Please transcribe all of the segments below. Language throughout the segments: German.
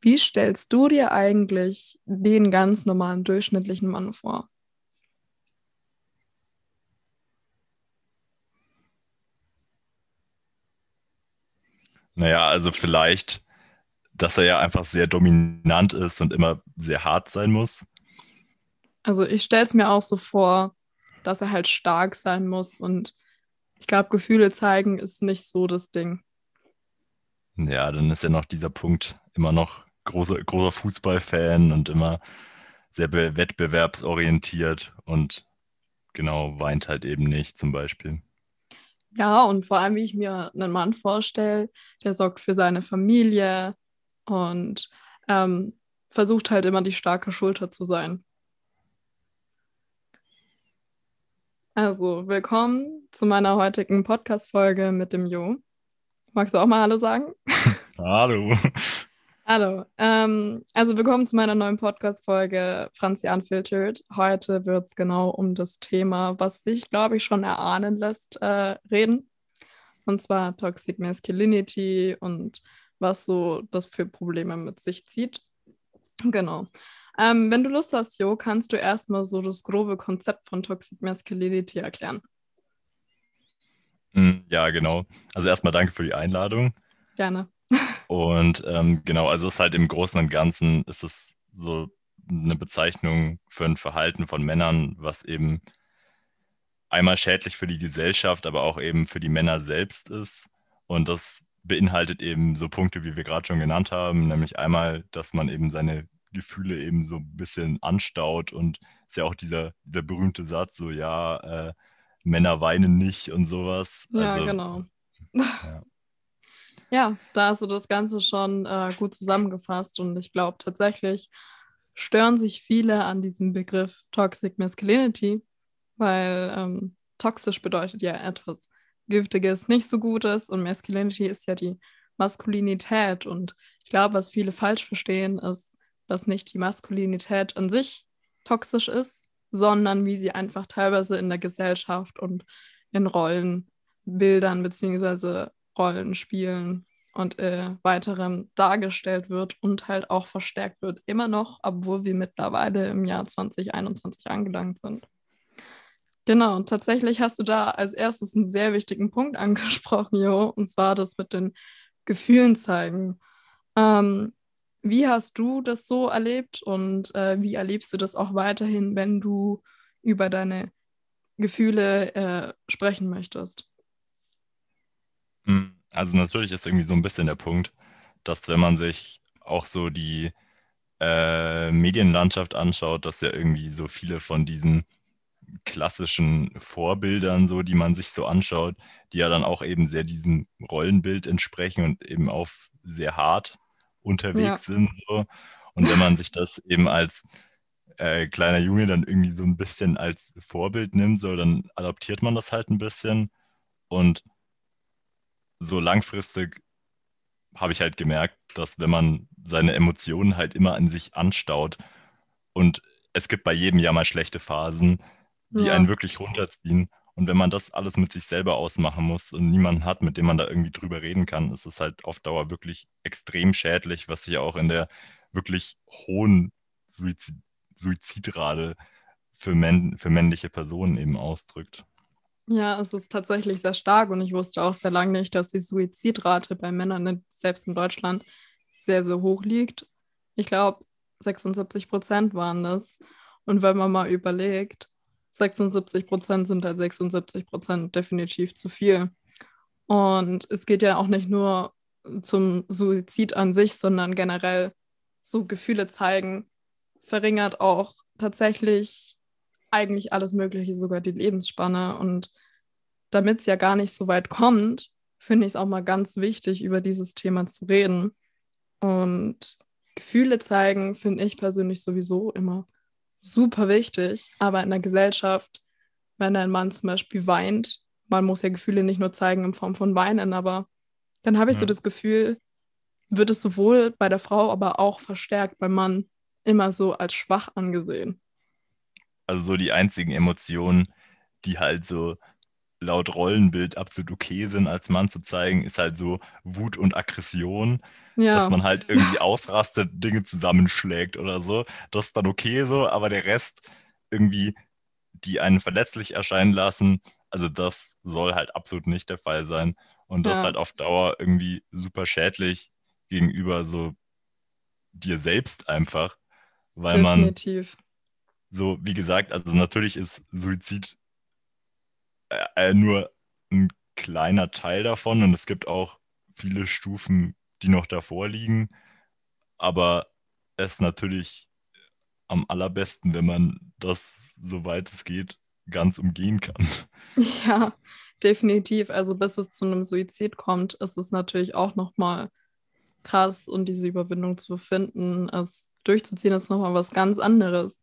Wie stellst du dir eigentlich den ganz normalen durchschnittlichen Mann vor? Naja, also vielleicht, dass er ja einfach sehr dominant ist und immer sehr hart sein muss. Also ich stelle es mir auch so vor, dass er halt stark sein muss und ich glaube, Gefühle zeigen ist nicht so das Ding. Ja, dann ist ja noch dieser Punkt immer noch großer, großer Fußballfan und immer sehr wettbewerbsorientiert und genau weint halt eben nicht zum Beispiel. Ja, und vor allem, wie ich mir einen Mann vorstelle, der sorgt für seine Familie und ähm, versucht halt immer die starke Schulter zu sein. Also, willkommen zu meiner heutigen Podcast-Folge mit dem Jo. Magst du auch mal Hallo sagen? Hallo. Hallo. Ähm, also willkommen zu meiner neuen Podcast-Folge Franzi Unfiltered. Heute wird es genau um das Thema, was sich, glaube ich, schon erahnen lässt, äh, reden. Und zwar Toxic Masculinity und was so das für Probleme mit sich zieht. Genau. Ähm, wenn du Lust hast, Jo, kannst du erstmal so das grobe Konzept von Toxic Masculinity erklären. Hm, ja, genau. Also erstmal danke für die Einladung. Gerne. Und ähm, genau, also es ist halt im Großen und Ganzen ist es so eine Bezeichnung für ein Verhalten von Männern, was eben einmal schädlich für die Gesellschaft, aber auch eben für die Männer selbst ist. Und das beinhaltet eben so Punkte, wie wir gerade schon genannt haben, nämlich einmal, dass man eben seine Gefühle eben so ein bisschen anstaut und ist ja auch dieser, dieser berühmte Satz, so ja, äh, Männer weinen nicht und sowas. Ja, also, genau. Ja. Ja, da hast du das Ganze schon äh, gut zusammengefasst und ich glaube tatsächlich stören sich viele an diesem Begriff Toxic Masculinity, weil ähm, toxisch bedeutet ja etwas Giftiges, nicht so Gutes und Masculinity ist ja die Maskulinität und ich glaube, was viele falsch verstehen, ist, dass nicht die Maskulinität an sich toxisch ist, sondern wie sie einfach teilweise in der Gesellschaft und in Rollenbildern beziehungsweise Rollenspielen und äh, weiterem dargestellt wird und halt auch verstärkt wird. Immer noch, obwohl wir mittlerweile im Jahr 2021 angelangt sind. Genau, und tatsächlich hast du da als erstes einen sehr wichtigen Punkt angesprochen, Jo, und zwar das mit den Gefühlen zeigen. Ähm, wie hast du das so erlebt und äh, wie erlebst du das auch weiterhin, wenn du über deine Gefühle äh, sprechen möchtest? Hm, also natürlich ist irgendwie so ein bisschen der Punkt, dass wenn man sich auch so die äh, Medienlandschaft anschaut, dass ja irgendwie so viele von diesen klassischen Vorbildern, so die man sich so anschaut, die ja dann auch eben sehr diesem Rollenbild entsprechen und eben auch sehr hart unterwegs ja. sind. So. Und wenn man sich das eben als äh, kleiner Junge dann irgendwie so ein bisschen als Vorbild nimmt, so dann adaptiert man das halt ein bisschen und so langfristig habe ich halt gemerkt, dass wenn man seine Emotionen halt immer an sich anstaut und es gibt bei jedem ja mal schlechte Phasen, die ja. einen wirklich runterziehen. Und wenn man das alles mit sich selber ausmachen muss und niemanden hat, mit dem man da irgendwie drüber reden kann, ist es halt auf Dauer wirklich extrem schädlich, was sich auch in der wirklich hohen Suizid Suizidrate für, männ für männliche Personen eben ausdrückt. Ja, es ist tatsächlich sehr stark und ich wusste auch sehr lange nicht, dass die Suizidrate bei Männern, selbst in Deutschland, sehr, sehr hoch liegt. Ich glaube, 76 Prozent waren das. Und wenn man mal überlegt, 76 Prozent sind halt 76 Prozent definitiv zu viel. Und es geht ja auch nicht nur zum Suizid an sich, sondern generell so Gefühle zeigen, verringert auch tatsächlich eigentlich alles Mögliche, sogar die Lebensspanne. Und damit es ja gar nicht so weit kommt, finde ich es auch mal ganz wichtig, über dieses Thema zu reden. Und Gefühle zeigen, finde ich persönlich sowieso immer super wichtig. Aber in der Gesellschaft, wenn ein Mann zum Beispiel weint, man muss ja Gefühle nicht nur zeigen in Form von Weinen, aber dann habe ich ja. so das Gefühl, wird es sowohl bei der Frau, aber auch verstärkt beim Mann immer so als schwach angesehen also so die einzigen Emotionen, die halt so laut Rollenbild absolut okay sind, als Mann zu zeigen, ist halt so Wut und Aggression. Ja. Dass man halt irgendwie ausrastet, Dinge zusammenschlägt oder so. Das ist dann okay so, aber der Rest irgendwie, die einen verletzlich erscheinen lassen, also das soll halt absolut nicht der Fall sein. Und das ja. halt auf Dauer irgendwie super schädlich gegenüber so dir selbst einfach, weil Definitiv. man so, wie gesagt, also natürlich ist Suizid äh, äh, nur ein kleiner Teil davon und es gibt auch viele Stufen, die noch davor liegen, aber es ist natürlich am allerbesten, wenn man das, soweit es geht, ganz umgehen kann. Ja, definitiv. Also bis es zu einem Suizid kommt, ist es natürlich auch nochmal krass und diese Überwindung zu finden, es durchzuziehen, ist nochmal was ganz anderes.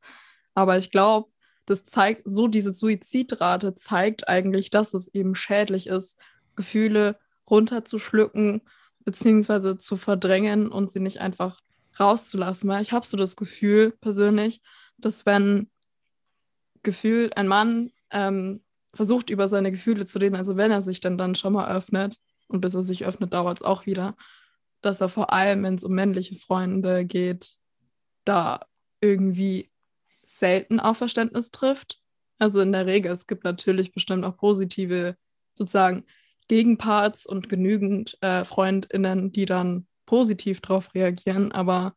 Aber ich glaube, das zeigt, so diese Suizidrate zeigt eigentlich, dass es eben schädlich ist, Gefühle runterzuschlucken, beziehungsweise zu verdrängen und sie nicht einfach rauszulassen. Weil ich habe so das Gefühl persönlich, dass wenn gefühlt ein Mann ähm, versucht, über seine Gefühle zu reden, also wenn er sich dann, dann schon mal öffnet, und bis er sich öffnet, dauert es auch wieder, dass er vor allem, wenn es um männliche Freunde geht, da irgendwie selten auf Verständnis trifft. Also in der Regel, es gibt natürlich bestimmt auch positive sozusagen Gegenparts und genügend äh, Freundinnen, die dann positiv darauf reagieren. Aber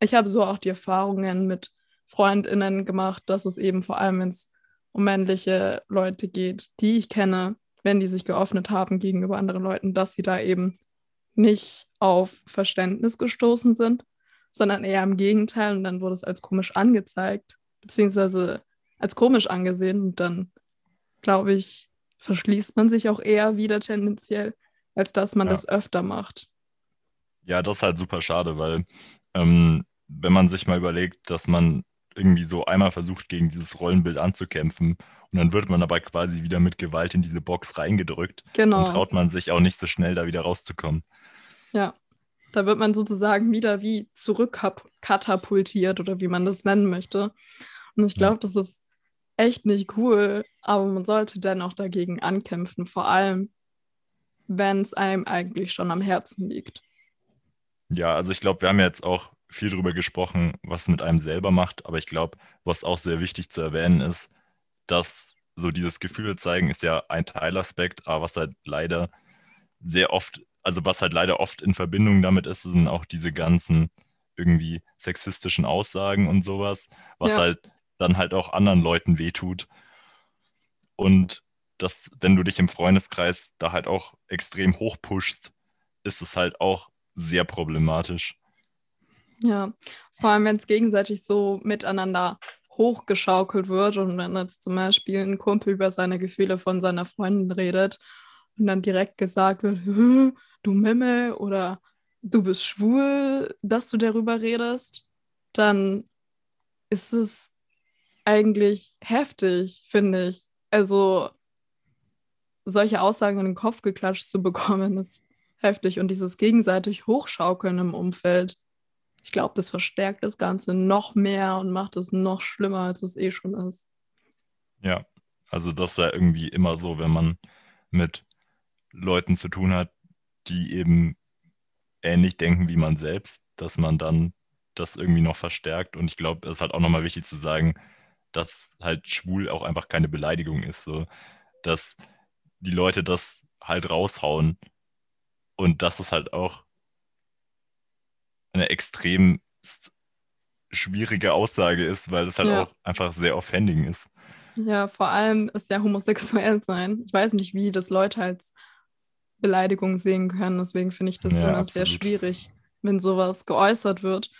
ich habe so auch die Erfahrungen mit Freundinnen gemacht, dass es eben vor allem, wenn es um männliche Leute geht, die ich kenne, wenn die sich geöffnet haben gegenüber anderen Leuten, dass sie da eben nicht auf Verständnis gestoßen sind, sondern eher im Gegenteil. Und dann wurde es als komisch angezeigt beziehungsweise als komisch angesehen. Und dann, glaube ich, verschließt man sich auch eher wieder tendenziell, als dass man ja. das öfter macht. Ja, das ist halt super schade, weil ähm, wenn man sich mal überlegt, dass man irgendwie so einmal versucht, gegen dieses Rollenbild anzukämpfen und dann wird man aber quasi wieder mit Gewalt in diese Box reingedrückt, genau. dann traut man sich auch nicht so schnell da wieder rauszukommen. Ja, da wird man sozusagen wieder wie zurückkatapultiert oder wie man das nennen möchte. Und ich glaube, das ist echt nicht cool, aber man sollte dennoch dagegen ankämpfen, vor allem wenn es einem eigentlich schon am Herzen liegt. Ja, also ich glaube, wir haben jetzt auch viel darüber gesprochen, was es mit einem selber macht, aber ich glaube, was auch sehr wichtig zu erwähnen ist, dass so dieses Gefühle zeigen ist ja ein Teilaspekt, aber was halt leider sehr oft also was halt leider oft in Verbindung damit ist, sind auch diese ganzen irgendwie sexistischen Aussagen und sowas, was ja. halt dann halt auch anderen Leuten wehtut. Und dass, wenn du dich im Freundeskreis da halt auch extrem hochpushst, ist es halt auch sehr problematisch. Ja, vor allem wenn es gegenseitig so miteinander hochgeschaukelt wird und wenn jetzt zum Beispiel ein Kumpel über seine Gefühle von seiner Freundin redet und dann direkt gesagt wird, du Memme oder du bist schwul, dass du darüber redest, dann ist es eigentlich heftig, finde ich. Also solche Aussagen in den Kopf geklatscht zu bekommen, ist heftig. Und dieses gegenseitig Hochschaukeln im Umfeld, ich glaube, das verstärkt das Ganze noch mehr und macht es noch schlimmer, als es eh schon ist. Ja, also das ja irgendwie immer so, wenn man mit Leuten zu tun hat, die eben ähnlich denken wie man selbst, dass man dann das irgendwie noch verstärkt. Und ich glaube, es ist halt auch nochmal wichtig zu sagen, dass halt schwul auch einfach keine Beleidigung ist. So, dass die Leute das halt raushauen und dass es halt auch eine extrem schwierige Aussage ist, weil es halt ja. auch einfach sehr offending ist. Ja, vor allem ist ja homosexuell sein. Ich weiß nicht, wie das Leute als Beleidigung sehen können. Deswegen finde ich das ja, immer absolut. sehr schwierig, wenn sowas geäußert wird.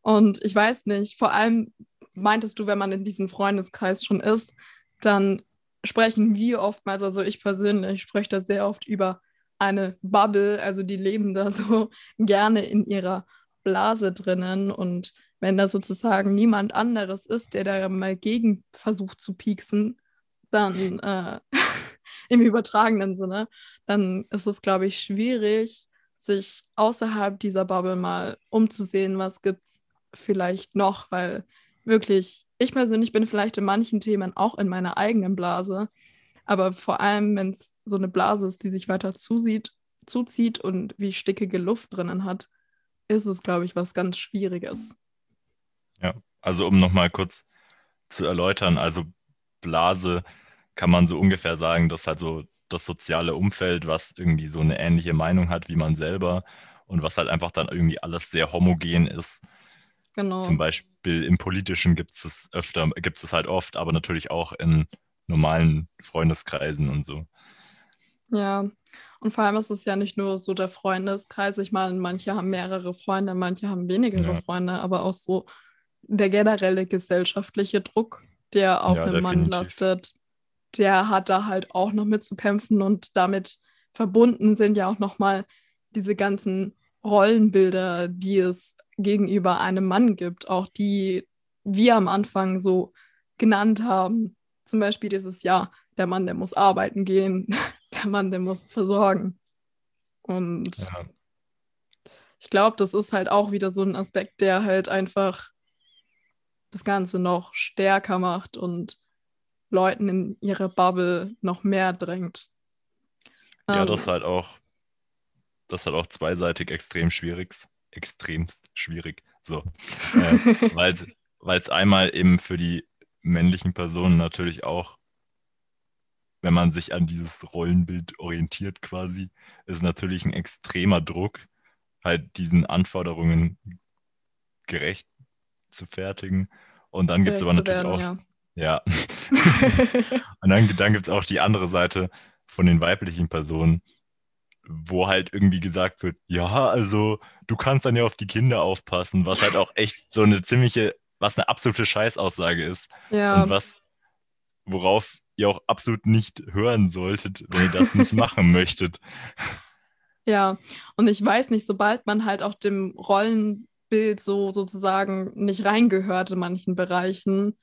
Und ich weiß nicht, vor allem meintest du, wenn man in diesem Freundeskreis schon ist, dann sprechen wir oftmals, also ich persönlich spreche da sehr oft über eine Bubble, also die leben da so gerne in ihrer Blase drinnen. Und wenn da sozusagen niemand anderes ist, der da mal gegen versucht zu pieksen, dann äh, im übertragenen Sinne, dann ist es, glaube ich, schwierig, sich außerhalb dieser Bubble mal umzusehen, was gibt es vielleicht noch, weil wirklich, ich persönlich bin vielleicht in manchen Themen auch in meiner eigenen Blase, Aber vor allem, wenn es so eine Blase ist, die sich weiter zusieht, zuzieht und wie stickige Luft drinnen hat, ist es, glaube ich, was ganz Schwieriges. Ja, also um nochmal kurz zu erläutern, also Blase kann man so ungefähr sagen, dass halt so das soziale Umfeld, was irgendwie so eine ähnliche Meinung hat wie man selber und was halt einfach dann irgendwie alles sehr homogen ist. Genau. Zum Beispiel im Politischen gibt es es öfter, gibt es halt oft, aber natürlich auch in normalen Freundeskreisen und so. Ja, und vor allem ist es ja nicht nur so der Freundeskreis. Ich meine, manche haben mehrere Freunde, manche haben weniger ja. Freunde, aber auch so der generelle gesellschaftliche Druck, der auf ja, einem definitiv. Mann lastet, der hat da halt auch noch mitzukämpfen und damit verbunden sind ja auch nochmal diese ganzen Rollenbilder, die es gegenüber einem Mann gibt, auch die wir am Anfang so genannt haben. Zum Beispiel dieses Jahr, der Mann, der muss arbeiten gehen, der Mann, der muss versorgen. Und ja. ich glaube, das ist halt auch wieder so ein Aspekt, der halt einfach das Ganze noch stärker macht und Leuten in ihre Bubble noch mehr drängt. Ja, ähm, das ist halt auch, das ist halt auch zweiseitig extrem schwierig, extremst schwierig. So. äh, Weil es einmal eben für die männlichen Personen natürlich auch wenn man sich an dieses Rollenbild orientiert quasi, ist natürlich ein extremer Druck, halt diesen Anforderungen gerecht zu fertigen. Und dann gibt es aber natürlich werden, auch. Ja. ja. und dann, dann gibt es auch die andere Seite von den weiblichen Personen, wo halt irgendwie gesagt wird, ja, also du kannst dann ja auf die Kinder aufpassen, was halt auch echt so eine ziemliche, was eine absolute Scheißaussage ist. Ja. Und was, worauf ihr auch absolut nicht hören solltet, wenn ihr das nicht machen möchtet. Ja, und ich weiß nicht, sobald man halt auch dem Rollenbild so sozusagen nicht reingehört in manchen Bereichen,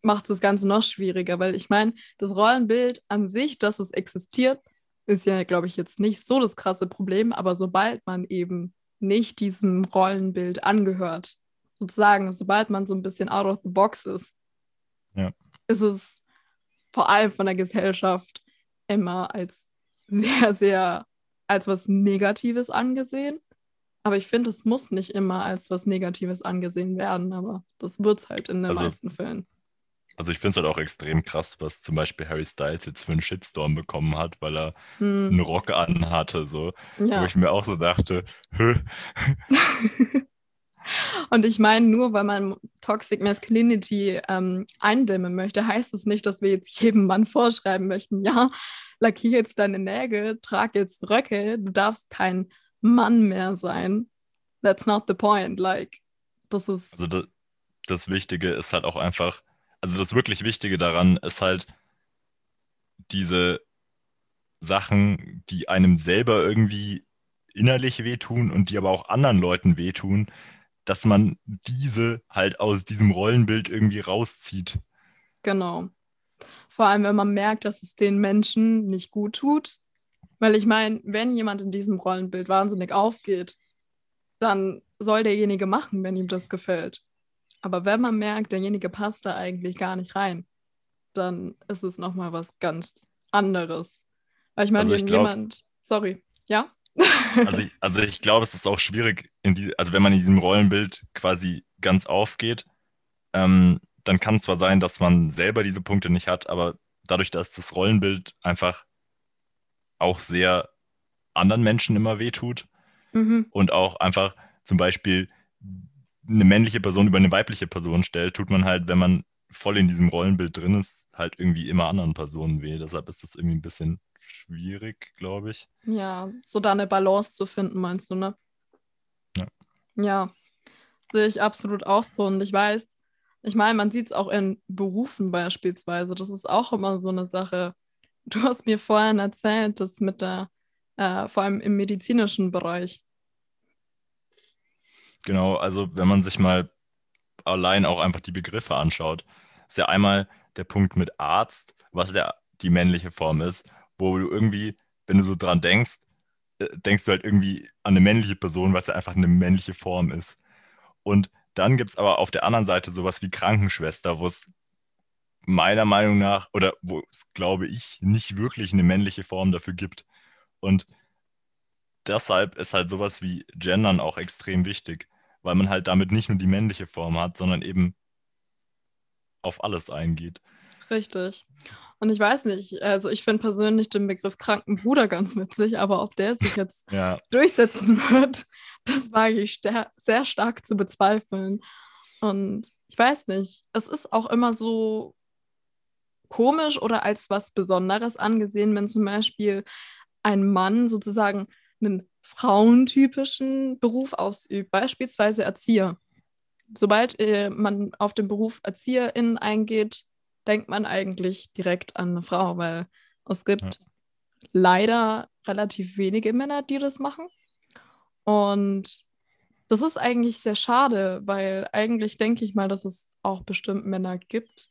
macht es das Ganze noch schwieriger, weil ich meine, das Rollenbild an sich, dass es existiert, ist ja, glaube ich, jetzt nicht so das krasse Problem, aber sobald man eben nicht diesem Rollenbild angehört, sozusagen, sobald man so ein bisschen out of the box ist, ja. ist es vor allem von der Gesellschaft immer als sehr, sehr als was Negatives angesehen. Aber ich finde, es muss nicht immer als was Negatives angesehen werden, aber das wird es halt in den also, meisten Fällen. Also ich finde es halt auch extrem krass, was zum Beispiel Harry Styles jetzt für einen Shitstorm bekommen hat, weil er hm. einen Rock anhatte, so. Ja. Wo ich mir auch so dachte, Hö. Und ich meine, nur weil man Toxic Masculinity ähm, eindämmen möchte, heißt es das nicht, dass wir jetzt jedem Mann vorschreiben möchten, ja, lackier jetzt deine Nägel, trag jetzt Röcke, du darfst kein Mann mehr sein. That's not the point. Like, das ist. Also das, das Wichtige ist halt auch einfach, also das wirklich Wichtige daran ist halt diese Sachen, die einem selber irgendwie innerlich wehtun und die aber auch anderen Leuten wehtun, dass man diese halt aus diesem Rollenbild irgendwie rauszieht. Genau. Vor allem, wenn man merkt, dass es den Menschen nicht gut tut. Weil ich meine, wenn jemand in diesem Rollenbild wahnsinnig aufgeht, dann soll derjenige machen, wenn ihm das gefällt. Aber wenn man merkt, derjenige passt da eigentlich gar nicht rein, dann ist es nochmal was ganz anderes. Weil ich meine, also wenn glaub, jemand, sorry, ja? Also ich, also ich glaube, es ist auch schwierig, die, also wenn man in diesem Rollenbild quasi ganz aufgeht, ähm, dann kann es zwar sein, dass man selber diese Punkte nicht hat, aber dadurch, dass das Rollenbild einfach auch sehr anderen Menschen immer wehtut mhm. und auch einfach zum Beispiel eine männliche Person über eine weibliche Person stellt, tut man halt, wenn man voll in diesem Rollenbild drin ist, halt irgendwie immer anderen Personen weh. Deshalb ist das irgendwie ein bisschen schwierig, glaube ich. Ja, so da eine Balance zu finden, meinst du, ne? Ja. Ja, sehe ich absolut auch so. Und ich weiß, ich meine, man sieht es auch in Berufen beispielsweise. Das ist auch immer so eine Sache. Du hast mir vorhin erzählt, dass mit der, äh, vor allem im medizinischen Bereich. Genau, also wenn man sich mal allein auch einfach die Begriffe anschaut, ist ja einmal der Punkt mit Arzt, was ja die männliche Form ist, wo du irgendwie, wenn du so dran denkst, äh, denkst du halt irgendwie an eine männliche Person, weil es ja einfach eine männliche Form ist. Und dann gibt es aber auf der anderen Seite sowas wie Krankenschwester, wo es meiner Meinung nach, oder wo es, glaube ich, nicht wirklich eine männliche Form dafür gibt. Und deshalb ist halt sowas wie Gendern auch extrem wichtig, weil man halt damit nicht nur die männliche Form hat, sondern eben auf alles eingeht. Richtig. Und ich weiß nicht, also ich finde persönlich den Begriff kranken Bruder ganz witzig, aber ob der sich jetzt ja. durchsetzen wird, das wage ich sehr stark zu bezweifeln. Und ich weiß nicht, es ist auch immer so komisch oder als was Besonderes angesehen, wenn zum Beispiel ein Mann sozusagen einen frauentypischen Beruf ausübt, beispielsweise Erzieher. Sobald äh, man auf den Beruf Erzieherin eingeht, denkt man eigentlich direkt an eine Frau, weil es gibt ja. leider relativ wenige Männer, die das machen. Und das ist eigentlich sehr schade, weil eigentlich denke ich mal, dass es auch bestimmt Männer gibt,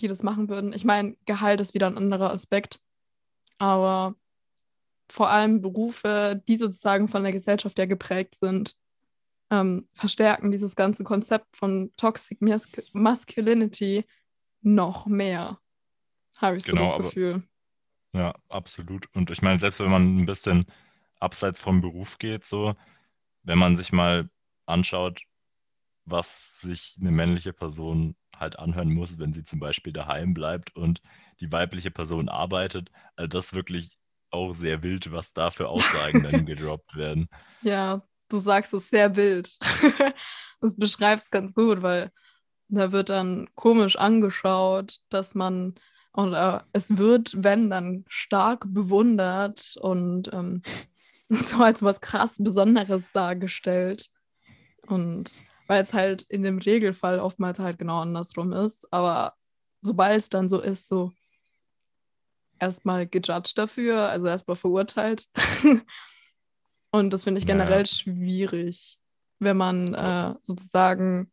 die das machen würden. Ich meine, Gehalt ist wieder ein anderer Aspekt, aber vor allem Berufe, die sozusagen von der Gesellschaft ja geprägt sind, ähm, verstärken dieses ganze Konzept von Toxic Mas Masculinity noch mehr, habe ich genau, so das Gefühl. Aber, ja, absolut. Und ich meine, selbst wenn man ein bisschen abseits vom Beruf geht, so, wenn man sich mal anschaut, was sich eine männliche Person halt anhören muss, wenn sie zum Beispiel daheim bleibt und die weibliche Person arbeitet, also das wirklich auch sehr wild, was da für Aussagen dann gedroppt werden. Ja, du sagst es sehr wild. das beschreibt es ganz gut, weil da wird dann komisch angeschaut, dass man, oder es wird, wenn, dann stark bewundert und ähm, so als was krass Besonderes dargestellt. Und weil es halt in dem Regelfall oftmals halt genau andersrum ist. Aber sobald es dann so ist, so erstmal gejudged dafür, also erstmal verurteilt. Und das finde ich generell ja. schwierig, wenn man äh, sozusagen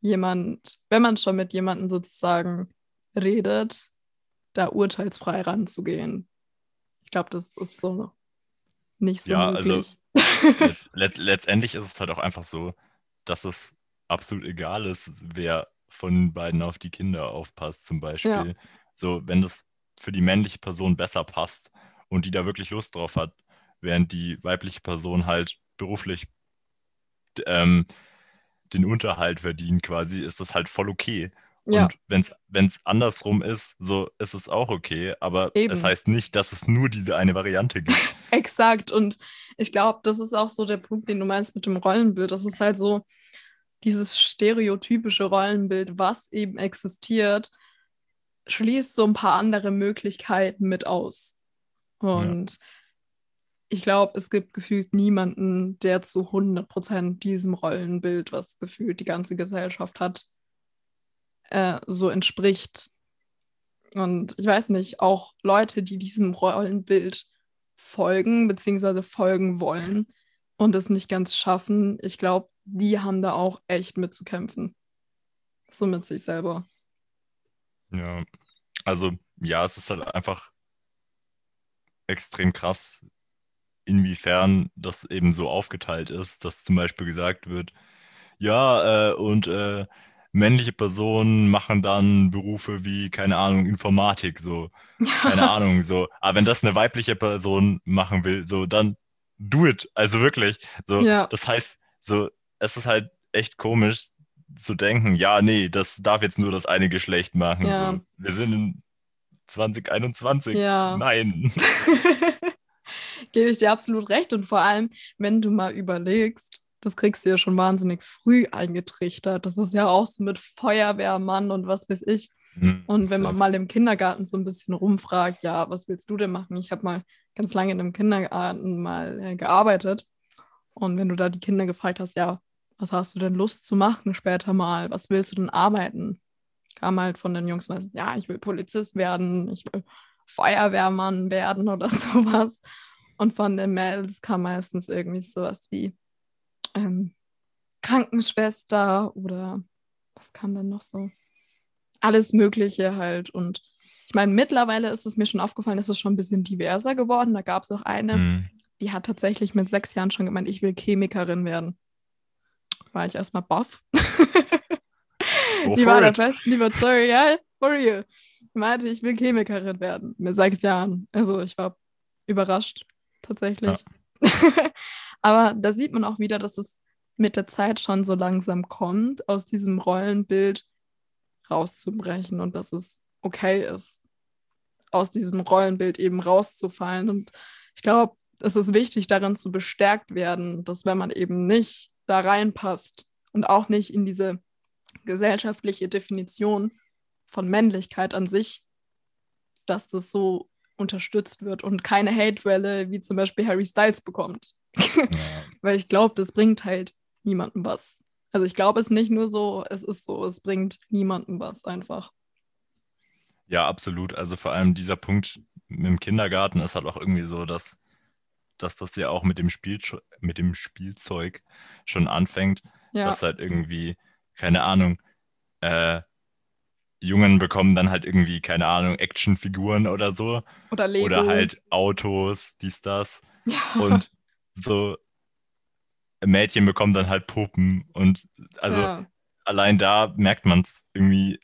jemand, wenn man schon mit jemandem sozusagen redet, da urteilsfrei ranzugehen. Ich glaube, das ist so nicht so ja, also möglich. Also letzt, letzt, letztendlich ist es halt auch einfach so, dass es absolut egal ist, wer von beiden auf die Kinder aufpasst, zum Beispiel. Ja. So, wenn das für die männliche Person besser passt und die da wirklich Lust drauf hat, während die weibliche Person halt beruflich ähm, den Unterhalt verdient quasi, ist das halt voll okay. Ja. Und wenn es andersrum ist, so ist es auch okay. Aber Eben. es heißt nicht, dass es nur diese eine Variante gibt. Exakt. Und ich glaube, das ist auch so der Punkt, den du meinst mit dem Rollenbild. Das ist halt so dieses stereotypische Rollenbild, was eben existiert, schließt so ein paar andere Möglichkeiten mit aus. Und ja ich glaube, es gibt gefühlt niemanden, der zu 100% diesem Rollenbild, was gefühlt die ganze Gesellschaft hat, äh, so entspricht. Und ich weiß nicht, auch Leute, die diesem Rollenbild folgen, beziehungsweise folgen wollen und es nicht ganz schaffen, ich glaube, die haben da auch echt mitzukämpfen. So mit sich selber. Ja, also ja, es ist halt einfach extrem krass, inwiefern das eben so aufgeteilt ist, dass zum Beispiel gesagt wird, ja, äh, und äh, männliche Personen machen dann Berufe wie, keine Ahnung, Informatik, so, keine Ahnung, so. Aber wenn das eine weibliche Person machen will, so, dann do it. Also wirklich. So, ja. das heißt, so, es ist halt echt komisch zu denken, ja, nee, das darf jetzt nur das eine Geschlecht machen. Ja. So. Wir sind in 2021. Ja. Nein. gebe ich dir absolut recht. Und vor allem, wenn du mal überlegst, das kriegst du ja schon wahnsinnig früh eingetrichtert. Das ist ja auch so mit Feuerwehrmann und was weiß ich. Mhm, und wenn man mal im Kindergarten so ein bisschen rumfragt, ja, was willst du denn machen? Ich habe mal ganz lange in einem Kindergarten mal äh, gearbeitet. Und wenn du da die Kinder gefragt hast, ja, was hast du denn Lust zu machen später mal? Was willst du denn arbeiten? Kam halt von den Jungs meistens, ja, ich will Polizist werden, ich will Feuerwehrmann werden oder sowas. Und von den Mädels kam meistens irgendwie sowas wie ähm, Krankenschwester oder was kam dann noch so? Alles Mögliche halt. Und ich meine, mittlerweile ist es mir schon aufgefallen, ist es schon ein bisschen diverser geworden. Da gab es auch eine, mhm. die hat tatsächlich mit sechs Jahren schon gemeint, ich will Chemikerin werden. War ich erstmal baff. die war der festen Überzeugung, ja, For real. Ich meinte, ich will Chemikerin werden. Mit sechs Jahren. Also ich war überrascht, tatsächlich. Ja. Aber da sieht man auch wieder, dass es mit der Zeit schon so langsam kommt, aus diesem Rollenbild rauszubrechen und dass es okay ist, aus diesem Rollenbild eben rauszufallen. Und ich glaube, es ist wichtig, darin zu bestärkt werden, dass wenn man eben nicht da reinpasst und auch nicht in diese gesellschaftliche Definition von Männlichkeit an sich, dass das so unterstützt wird und keine Hate-Welle wie zum Beispiel Harry Styles bekommt. Ja. Weil ich glaube, das bringt halt niemandem was. Also ich glaube es nicht nur so, es ist so, es bringt niemandem was einfach. Ja, absolut. Also vor allem dieser Punkt im Kindergarten ist halt auch irgendwie so, dass, dass das ja auch mit dem, Spiel, mit dem Spielzeug schon anfängt, ja. dass halt irgendwie, keine Ahnung, äh, Jungen bekommen dann halt irgendwie, keine Ahnung, Actionfiguren oder so. Oder Lego. Oder halt Autos, dies, das. Ja. Und so Mädchen bekommen dann halt Puppen. Und also ja. allein da merkt man es irgendwie,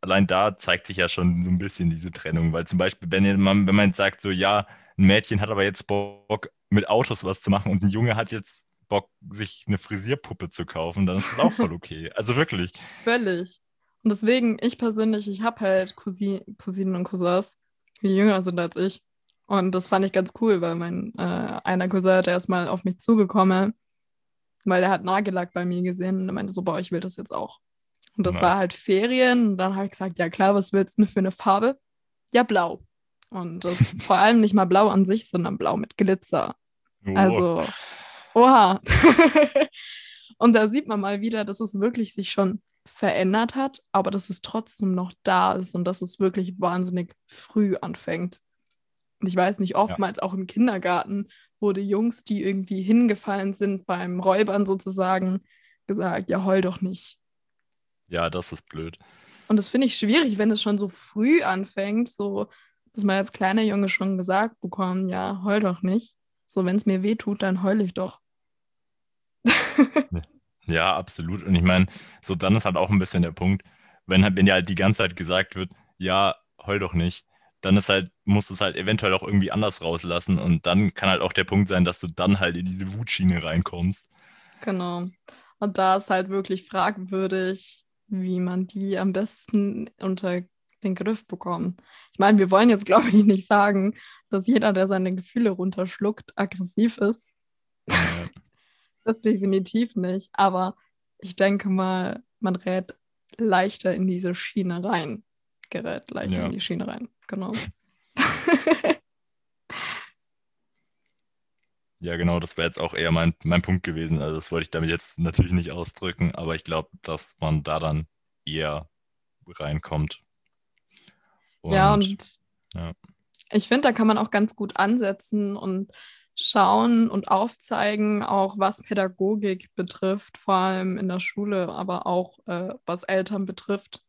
allein da zeigt sich ja schon so ein bisschen diese Trennung. Weil zum Beispiel, wenn man, wenn man sagt, so ja, ein Mädchen hat aber jetzt Bock, mit Autos was zu machen und ein Junge hat jetzt Bock, sich eine Frisierpuppe zu kaufen, dann ist das auch voll okay. Also wirklich. Völlig. Und deswegen, ich persönlich, ich habe halt Cousin, Cousinen und Cousins, die jünger sind als ich. Und das fand ich ganz cool, weil mein äh, einer Cousin, der ist mal auf mich zugekommen, weil der hat Nagellack bei mir gesehen und er meinte so, boah, ich will das jetzt auch. Und das nice. war halt Ferien. Und dann habe ich gesagt, ja klar, was willst du für eine Farbe? Ja, blau. Und das vor allem nicht mal blau an sich, sondern blau mit Glitzer. Oh. Also, oha. und da sieht man mal wieder, dass es wirklich sich schon verändert hat, aber dass es trotzdem noch da ist und dass es wirklich wahnsinnig früh anfängt. Und ich weiß nicht, oftmals ja. auch im Kindergarten wurde Jungs, die irgendwie hingefallen sind beim Räubern sozusagen, gesagt, ja, heul doch nicht. Ja, das ist blöd. Und das finde ich schwierig, wenn es schon so früh anfängt, so dass man als kleiner Junge schon gesagt bekommt, ja, heul doch nicht. So, wenn es mir weh tut, dann heul ich doch. Ja, absolut. Und ich meine, so dann ist halt auch ein bisschen der Punkt, wenn, halt, wenn dir halt die ganze Zeit gesagt wird, ja, heul doch nicht, dann ist halt, musst du es halt eventuell auch irgendwie anders rauslassen. Und dann kann halt auch der Punkt sein, dass du dann halt in diese Wutschiene reinkommst. Genau. Und da ist halt wirklich fragwürdig, wie man die am besten unter den Griff bekommt. Ich meine, wir wollen jetzt, glaube ich, nicht sagen, dass jeder, der seine Gefühle runterschluckt, aggressiv ist. Ja. Das definitiv nicht. Aber ich denke mal, man rät leichter in diese Schiene rein. Gerät leichter ja. in die Schiene rein. Genau. ja, genau, das wäre jetzt auch eher mein, mein Punkt gewesen. Also das wollte ich damit jetzt natürlich nicht ausdrücken, aber ich glaube, dass man da dann eher reinkommt. Und, ja, und ja. Ich finde, da kann man auch ganz gut ansetzen und schauen und aufzeigen, auch was Pädagogik betrifft, vor allem in der Schule, aber auch äh, was Eltern betrifft,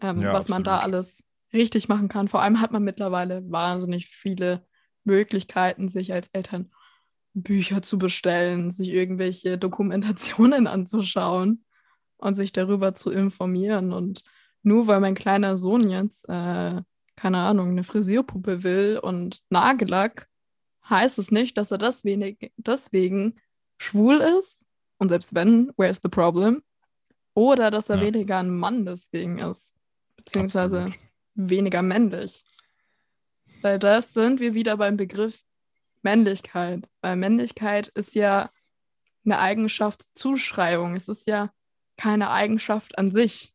ähm, ja, was absolut. man da alles richtig machen kann. Vor allem hat man mittlerweile wahnsinnig viele Möglichkeiten, sich als Eltern Bücher zu bestellen, sich irgendwelche Dokumentationen anzuschauen und sich darüber zu informieren. Und nur weil mein kleiner Sohn jetzt, äh, keine Ahnung, eine Frisierpuppe will und Nagellack, heißt es nicht, dass er deswegen, deswegen schwul ist. Und selbst wenn, where's the problem? Oder dass er ja. weniger ein Mann deswegen ist. Beziehungsweise Absolut. weniger männlich. Weil das sind wir wieder beim Begriff Männlichkeit. Weil Männlichkeit ist ja eine Eigenschaftszuschreibung. Es ist ja keine Eigenschaft an sich.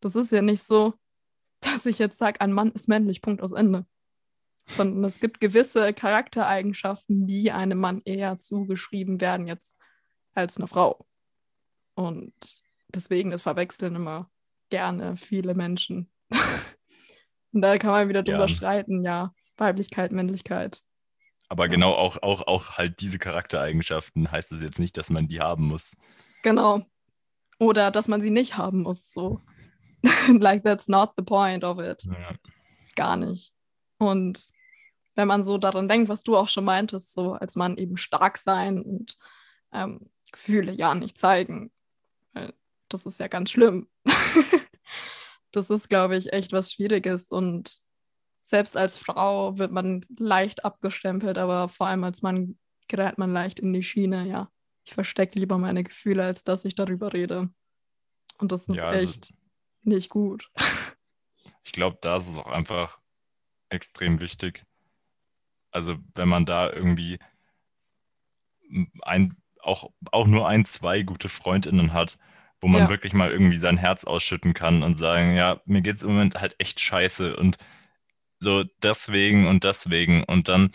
Das ist ja nicht so, dass ich jetzt sage, ein Mann ist männlich, Punkt aus Ende sondern es gibt gewisse Charaktereigenschaften, die einem Mann eher zugeschrieben werden jetzt als eine Frau. Und deswegen das verwechseln immer gerne viele Menschen. Und da kann man wieder drüber ja. streiten, ja, Weiblichkeit, Männlichkeit. Aber ja. genau auch, auch, auch halt diese Charaktereigenschaften heißt es jetzt nicht, dass man die haben muss. Genau. Oder dass man sie nicht haben muss. So. like that's not the point of it. Ja. Gar nicht. Und wenn man so daran denkt, was du auch schon meintest, so als Mann eben stark sein und ähm, Gefühle ja nicht zeigen, weil das ist ja ganz schlimm. das ist, glaube ich, echt was Schwieriges und selbst als Frau wird man leicht abgestempelt, aber vor allem als Mann gerät man leicht in die Schiene, ja. Ich verstecke lieber meine Gefühle, als dass ich darüber rede. Und das ist ja, also echt nicht gut. Ich glaube, da ist es auch einfach extrem wichtig. Also, wenn man da irgendwie ein, auch, auch nur ein, zwei gute Freundinnen hat, wo man ja. wirklich mal irgendwie sein Herz ausschütten kann und sagen, ja, mir geht es im Moment halt echt scheiße und so deswegen und deswegen. Und dann,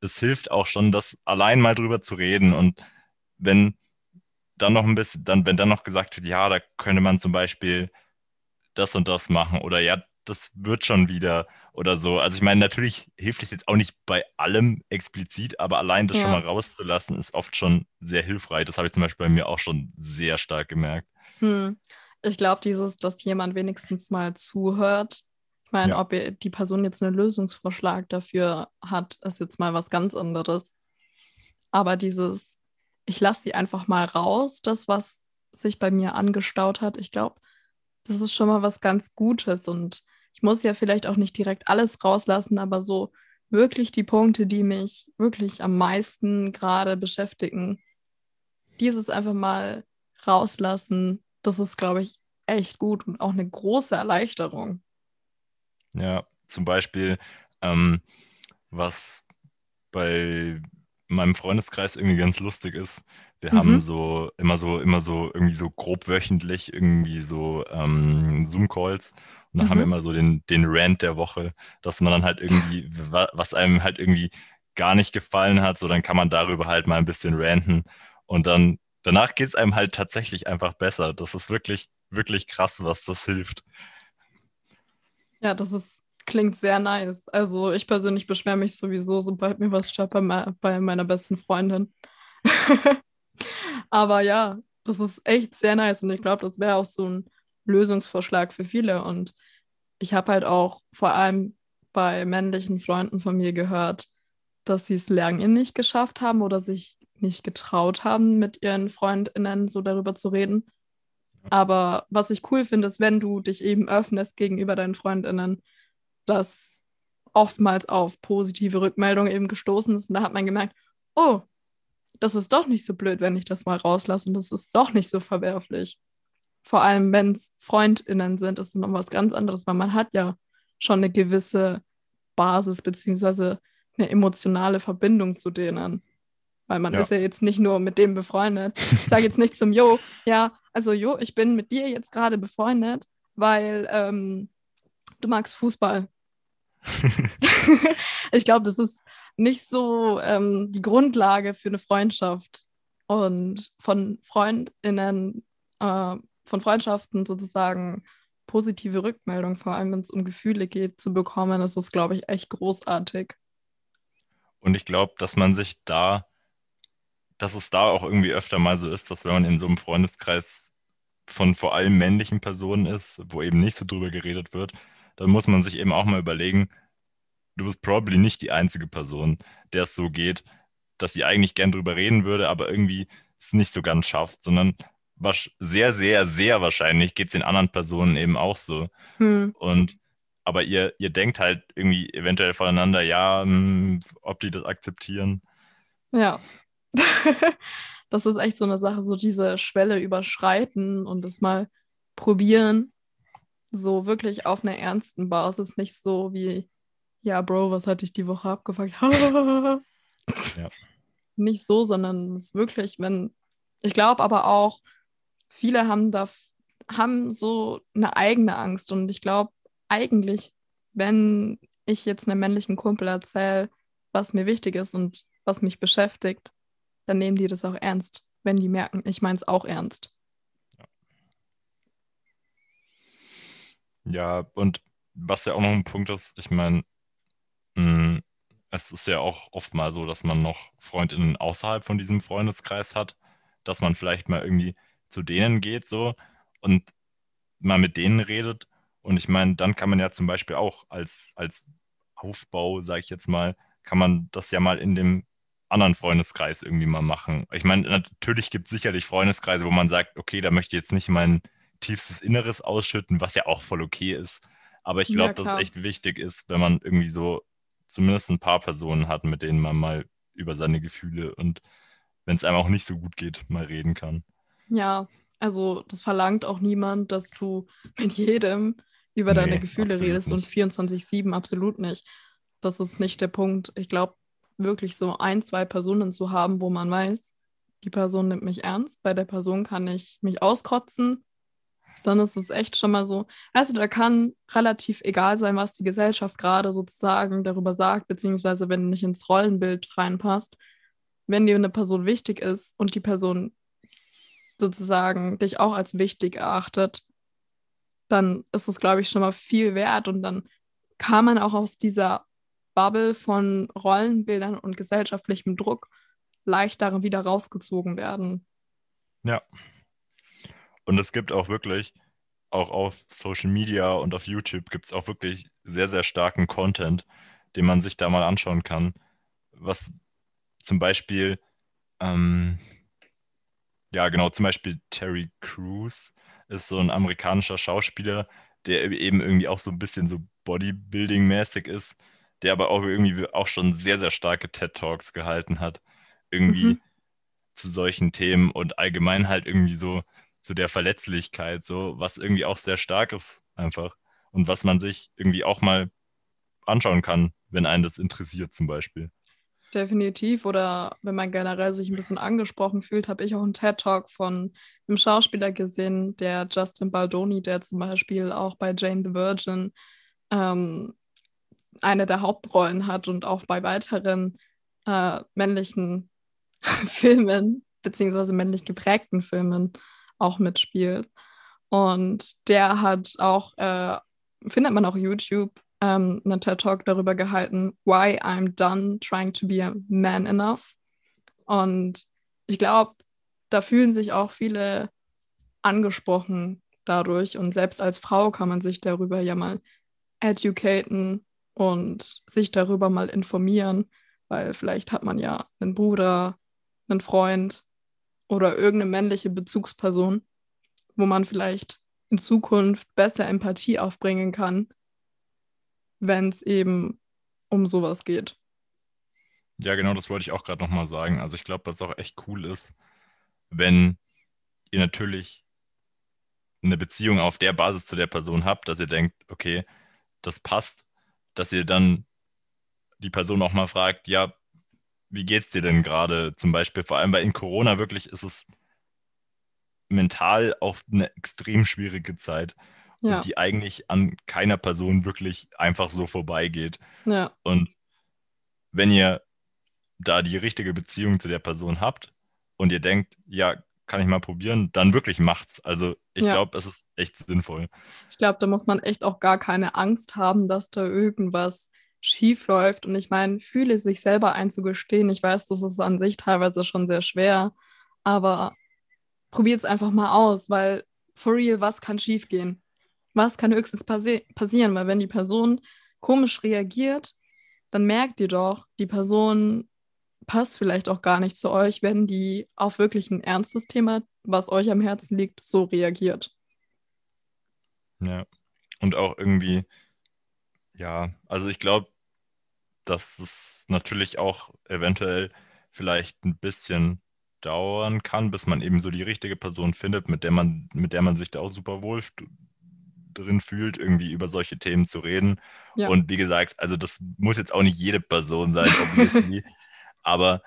es hilft auch schon, das allein mal drüber zu reden. Und wenn dann noch ein bisschen, dann, wenn dann noch gesagt wird, ja, da könnte man zum Beispiel das und das machen oder ja, das wird schon wieder oder so. Also ich meine, natürlich hilft es jetzt auch nicht bei allem explizit, aber allein das ja. schon mal rauszulassen, ist oft schon sehr hilfreich. Das habe ich zum Beispiel bei mir auch schon sehr stark gemerkt. Hm. Ich glaube, dieses, dass jemand wenigstens mal zuhört. Ich meine, ja. ob die Person jetzt einen Lösungsvorschlag dafür hat, ist jetzt mal was ganz anderes. Aber dieses, ich lasse sie einfach mal raus, das, was sich bei mir angestaut hat, ich glaube, das ist schon mal was ganz Gutes und ich muss ja vielleicht auch nicht direkt alles rauslassen, aber so wirklich die Punkte, die mich wirklich am meisten gerade beschäftigen, dieses einfach mal rauslassen, das ist, glaube ich, echt gut und auch eine große Erleichterung. Ja, zum Beispiel, ähm, was bei meinem Freundeskreis irgendwie ganz lustig ist, wir mhm. haben so immer so, immer so irgendwie so grob wöchentlich irgendwie so ähm, Zoom-Calls und dann mhm. haben wir mhm. immer so den, den Rant der Woche, dass man dann halt irgendwie, was einem halt irgendwie gar nicht gefallen hat, so dann kann man darüber halt mal ein bisschen ranten. Und dann danach geht es einem halt tatsächlich einfach besser. Das ist wirklich, wirklich krass, was das hilft. Ja, das ist, klingt sehr nice. Also ich persönlich beschwere mich sowieso, sobald mir was stört bei, bei meiner besten Freundin. Aber ja, das ist echt sehr nice und ich glaube, das wäre auch so ein Lösungsvorschlag für viele. Und ich habe halt auch vor allem bei männlichen Freunden von mir gehört, dass sie es lange nicht geschafft haben oder sich nicht getraut haben, mit ihren FreundInnen so darüber zu reden. Aber was ich cool finde, ist, wenn du dich eben öffnest gegenüber deinen FreundInnen, dass oftmals auf positive Rückmeldungen eben gestoßen ist. Und da hat man gemerkt, oh, das ist doch nicht so blöd, wenn ich das mal rauslasse und das ist doch nicht so verwerflich vor allem wenn es FreundInnen sind, ist es noch was ganz anderes, weil man hat ja schon eine gewisse Basis beziehungsweise eine emotionale Verbindung zu denen. Weil man ja. ist ja jetzt nicht nur mit dem befreundet. Ich sage jetzt nicht zum Jo, ja, also Jo, ich bin mit dir jetzt gerade befreundet, weil ähm, du magst Fußball. ich glaube, das ist nicht so ähm, die Grundlage für eine Freundschaft. Und von FreundInnen äh, von Freundschaften sozusagen positive Rückmeldung, vor allem wenn es um Gefühle geht, zu bekommen, das ist, glaube ich, echt großartig. Und ich glaube, dass man sich da, dass es da auch irgendwie öfter mal so ist, dass wenn man in so einem Freundeskreis von vor allem männlichen Personen ist, wo eben nicht so drüber geredet wird, dann muss man sich eben auch mal überlegen, du bist probably nicht die einzige Person, der es so geht, dass sie eigentlich gern drüber reden würde, aber irgendwie es nicht so ganz schafft, sondern sehr, sehr, sehr wahrscheinlich geht es den anderen Personen eben auch so. Hm. Und aber ihr, ihr denkt halt irgendwie eventuell voneinander, ja, hm, ob die das akzeptieren. Ja. das ist echt so eine Sache, so diese Schwelle überschreiten und das mal probieren, so wirklich auf einer ernsten Basis, nicht so wie, ja, Bro, was hatte ich die Woche abgefuckt? ja. Nicht so, sondern es ist wirklich, wenn, ich glaube aber auch, viele haben da haben so eine eigene Angst und ich glaube eigentlich, wenn ich jetzt einem männlichen Kumpel erzähle, was mir wichtig ist und was mich beschäftigt, dann nehmen die das auch ernst, wenn die merken, ich meine es auch ernst. Ja, und was ja auch noch ein Punkt ist, ich meine, es ist ja auch oft mal so, dass man noch Freundinnen außerhalb von diesem Freundeskreis hat, dass man vielleicht mal irgendwie zu denen geht so und mal mit denen redet. Und ich meine, dann kann man ja zum Beispiel auch als, als Aufbau, sage ich jetzt mal, kann man das ja mal in dem anderen Freundeskreis irgendwie mal machen. Ich meine, natürlich gibt es sicherlich Freundeskreise, wo man sagt, okay, da möchte ich jetzt nicht meinen tiefstes Inneres ausschütten, was ja auch voll okay ist. Aber ich glaube, ja, dass es echt wichtig ist, wenn man irgendwie so zumindest ein paar Personen hat, mit denen man mal über seine Gefühle und wenn es einem auch nicht so gut geht, mal reden kann. Ja, also das verlangt auch niemand, dass du mit jedem über nee, deine Gefühle redest nicht. und 24-7 absolut nicht. Das ist nicht der Punkt. Ich glaube, wirklich so ein, zwei Personen zu haben, wo man weiß, die Person nimmt mich ernst, bei der Person kann ich mich auskotzen, dann ist es echt schon mal so. Also da kann relativ egal sein, was die Gesellschaft gerade sozusagen darüber sagt, beziehungsweise wenn nicht ins Rollenbild reinpasst. Wenn dir eine Person wichtig ist und die Person sozusagen dich auch als wichtig erachtet, dann ist es, glaube ich, schon mal viel wert und dann kann man auch aus dieser Bubble von Rollenbildern und gesellschaftlichem Druck leichter wieder rausgezogen werden. Ja. Und es gibt auch wirklich, auch auf Social Media und auf YouTube gibt es auch wirklich sehr, sehr starken Content, den man sich da mal anschauen kann. Was zum Beispiel, ähm, ja genau, zum Beispiel Terry Crews ist so ein amerikanischer Schauspieler, der eben irgendwie auch so ein bisschen so Bodybuilding-mäßig ist der aber auch irgendwie auch schon sehr, sehr starke TED-Talks gehalten hat. Irgendwie mhm. zu solchen Themen und allgemein halt irgendwie so zu der Verletzlichkeit, so was irgendwie auch sehr stark ist einfach und was man sich irgendwie auch mal anschauen kann, wenn einen das interessiert zum Beispiel. Definitiv. Oder wenn man generell sich ein bisschen angesprochen fühlt, habe ich auch einen TED-Talk von einem Schauspieler gesehen, der Justin Baldoni, der zum Beispiel auch bei Jane the Virgin ähm, eine der Hauptrollen hat und auch bei weiteren äh, männlichen Filmen, beziehungsweise männlich geprägten Filmen auch mitspielt. Und der hat auch, äh, findet man auch YouTube, ähm, einen TED Talk darüber gehalten, Why I'm Done Trying to Be a Man Enough. Und ich glaube, da fühlen sich auch viele angesprochen dadurch. Und selbst als Frau kann man sich darüber ja mal educaten und sich darüber mal informieren, weil vielleicht hat man ja einen Bruder, einen Freund oder irgendeine männliche Bezugsperson, wo man vielleicht in Zukunft besser Empathie aufbringen kann, wenn es eben um sowas geht. Ja, genau, das wollte ich auch gerade nochmal sagen. Also ich glaube, was auch echt cool ist, wenn ihr natürlich eine Beziehung auf der Basis zu der Person habt, dass ihr denkt, okay, das passt dass ihr dann die Person auch mal fragt, ja, wie geht's dir denn gerade? Zum Beispiel, vor allem bei in Corona wirklich ist es mental auch eine extrem schwierige Zeit, ja. die eigentlich an keiner Person wirklich einfach so vorbeigeht. Ja. Und wenn ihr da die richtige Beziehung zu der Person habt und ihr denkt, ja, kann ich mal probieren, dann wirklich macht's. Also ich ja. glaube, es ist echt sinnvoll. Ich glaube, da muss man echt auch gar keine Angst haben, dass da irgendwas schief läuft. Und ich meine, fühle sich selber einzugestehen. Ich weiß, das ist an sich teilweise schon sehr schwer, aber probiert es einfach mal aus, weil for real, was kann schief gehen? Was kann höchstens passi passieren? Weil wenn die Person komisch reagiert, dann merkt ihr doch, die Person passt vielleicht auch gar nicht zu euch, wenn die auf wirklich ein ernstes Thema, was euch am Herzen liegt, so reagiert. Ja, und auch irgendwie, ja, also ich glaube, dass es natürlich auch eventuell vielleicht ein bisschen dauern kann, bis man eben so die richtige Person findet, mit der man, mit der man sich da auch super wohl drin fühlt, irgendwie über solche Themen zu reden. Ja. Und wie gesagt, also das muss jetzt auch nicht jede Person sein, obviously. Aber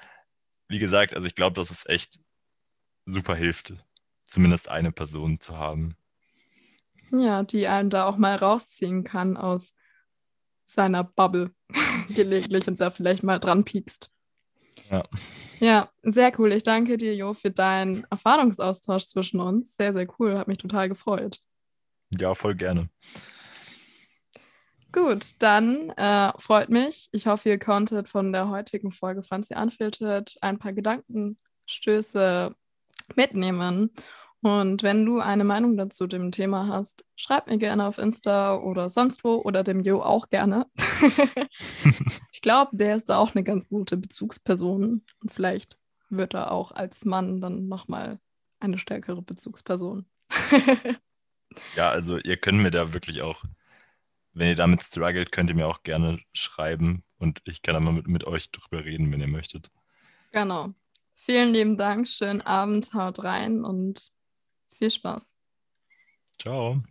wie gesagt, also ich glaube, dass es echt super hilft, zumindest eine Person zu haben. Ja, die einen da auch mal rausziehen kann aus seiner Bubble gelegentlich und da vielleicht mal dran piekst. Ja. Ja, sehr cool. Ich danke dir, Jo, für deinen Erfahrungsaustausch zwischen uns. Sehr, sehr cool. Hat mich total gefreut. Ja, voll gerne. Gut, dann äh, freut mich. Ich hoffe, ihr konntet von der heutigen Folge Franzi Unfiltered ein paar Gedankenstöße mitnehmen. Und wenn du eine Meinung dazu dem Thema hast, schreib mir gerne auf Insta oder sonst wo oder dem Jo auch gerne. ich glaube, der ist da auch eine ganz gute Bezugsperson. Und vielleicht wird er auch als Mann dann nochmal eine stärkere Bezugsperson. Ja, also ihr könnt mir da wirklich auch, wenn ihr damit struggelt, könnt ihr mir auch gerne schreiben und ich kann dann mal mit, mit euch drüber reden, wenn ihr möchtet. Genau. Vielen lieben Dank, schönen Abend, haut rein und viel Spaß. Ciao.